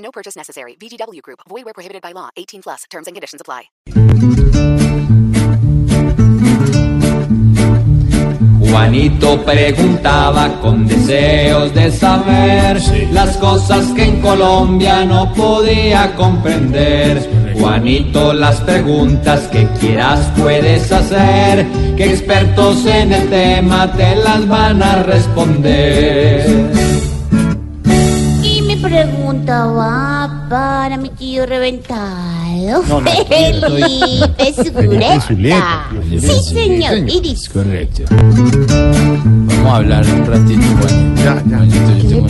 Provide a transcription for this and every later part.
No purchase necessary. VGW Group. Void where prohibited by law. 18 plus. Terms and conditions apply. Juanito preguntaba con deseos de saber las cosas que en Colombia no podía comprender. Juanito, las preguntas que quieras puedes hacer, que expertos en el tema te las van a responder. Pregunta va para mi tío reventado. No, no, Felipe Zuleta. Sí, señor. Y dice, Correcto. Vamos a hablar un ratito, Juan. Ya, ya. Yo tengo.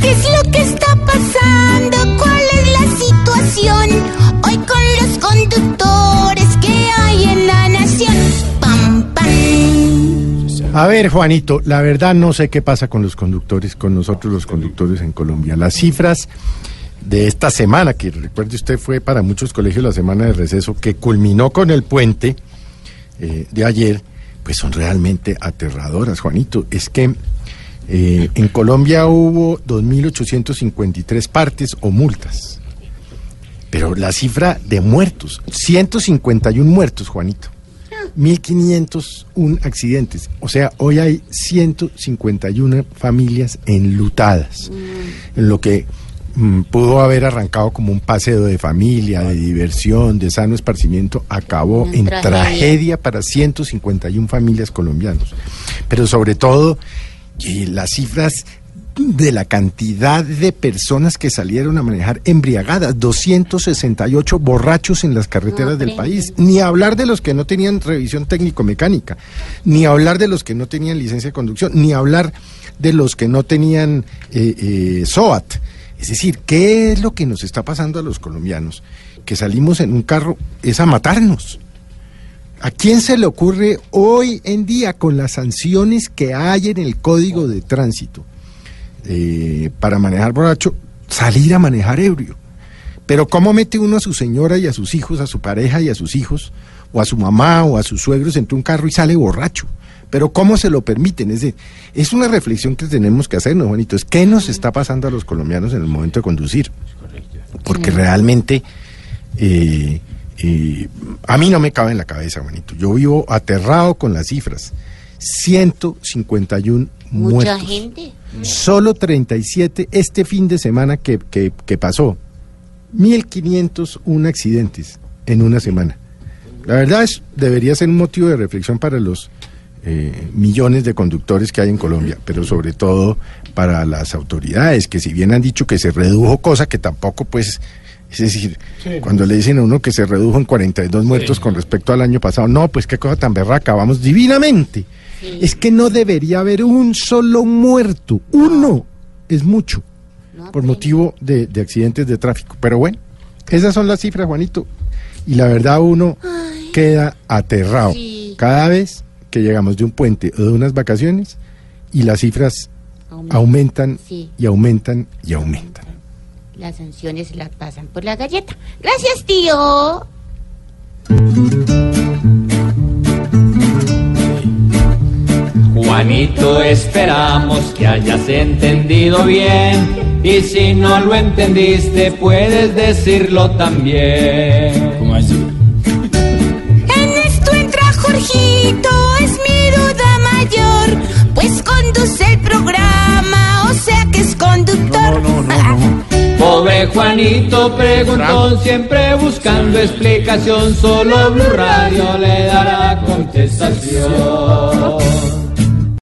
¿qué es lo que está pasando? ¿Cuál es la situación hoy con los conductores A ver, Juanito, la verdad no sé qué pasa con los conductores, con nosotros los conductores en Colombia. Las cifras de esta semana, que recuerde usted fue para muchos colegios la semana de receso, que culminó con el puente eh, de ayer, pues son realmente aterradoras, Juanito. Es que eh, en Colombia hubo 2.853 partes o multas. Pero la cifra de muertos, 151 muertos, Juanito. 1.501 accidentes. O sea, hoy hay 151 familias enlutadas. En lo que mm, pudo haber arrancado como un paseo de familia, de diversión, de sano esparcimiento, acabó en tragedia. tragedia para 151 familias colombianas. Pero sobre todo, y las cifras de la cantidad de personas que salieron a manejar embriagadas, 268 borrachos en las carreteras No, del país, ni hablar de los que no tenían revisión técnico-mecánica, ni hablar de los que no tenían licencia de conducción, ni hablar de los que no tenían eh, eh, SOAT. Es decir, ¿qué es lo que nos está pasando a los colombianos? Que salimos en un carro es a matarnos. ¿A quién se le ocurre hoy en día con las sanciones que hay en el Código de Tránsito eh, para manejar borracho, salir a manejar ebrio? Pero ¿cómo mete uno a su señora y a sus hijos, a su pareja y a sus hijos, o a su mamá o a sus suegros entre un carro y sale borracho? Pero ¿cómo se lo permiten? Es, de- es una reflexión que tenemos que hacernos, Juanito. Es qué nos está pasando a los colombianos en el momento de conducir. Porque realmente eh, eh, a mí no me cabe en la cabeza, Juanito. Yo vivo aterrado con las cifras. 151 Mucha muertos. gente. Solo 37 este fin de semana que, que, que pasó. 1.501 accidentes en una semana. La verdad es, debería ser un motivo de reflexión para los eh, millones de conductores que hay en Colombia, pero sobre todo para las autoridades, que si bien han dicho que se redujo, cosa que tampoco pues... Es decir, cuando le dicen a uno que se redujo en 42 muertos con respecto al año pasado, no, pues qué cosa tan berraca, vamos divinamente. Es que no debería haber un solo muerto, uno es mucho No, por motivo de, de accidentes de tráfico. Pero bueno, esas son las cifras, Juanito. Y la verdad uno queda aterrado Sí. cada vez que llegamos de un puente o de unas vacaciones y las cifras aumenta. aumentan Sí. y aumentan y aumentan. Las sanciones las pasan por la galleta. Gracias, tío. Juanito, esperamos que hayas entendido bien. Y si no lo entendiste, puedes decirlo también. ¿Cómo así? En esto entra Jorgito, es mi duda mayor. Pues conduce el programa, o sea que es conductor. Pobre Juanito preguntó, siempre buscando explicación. Solo Blue Radio le dará contestación.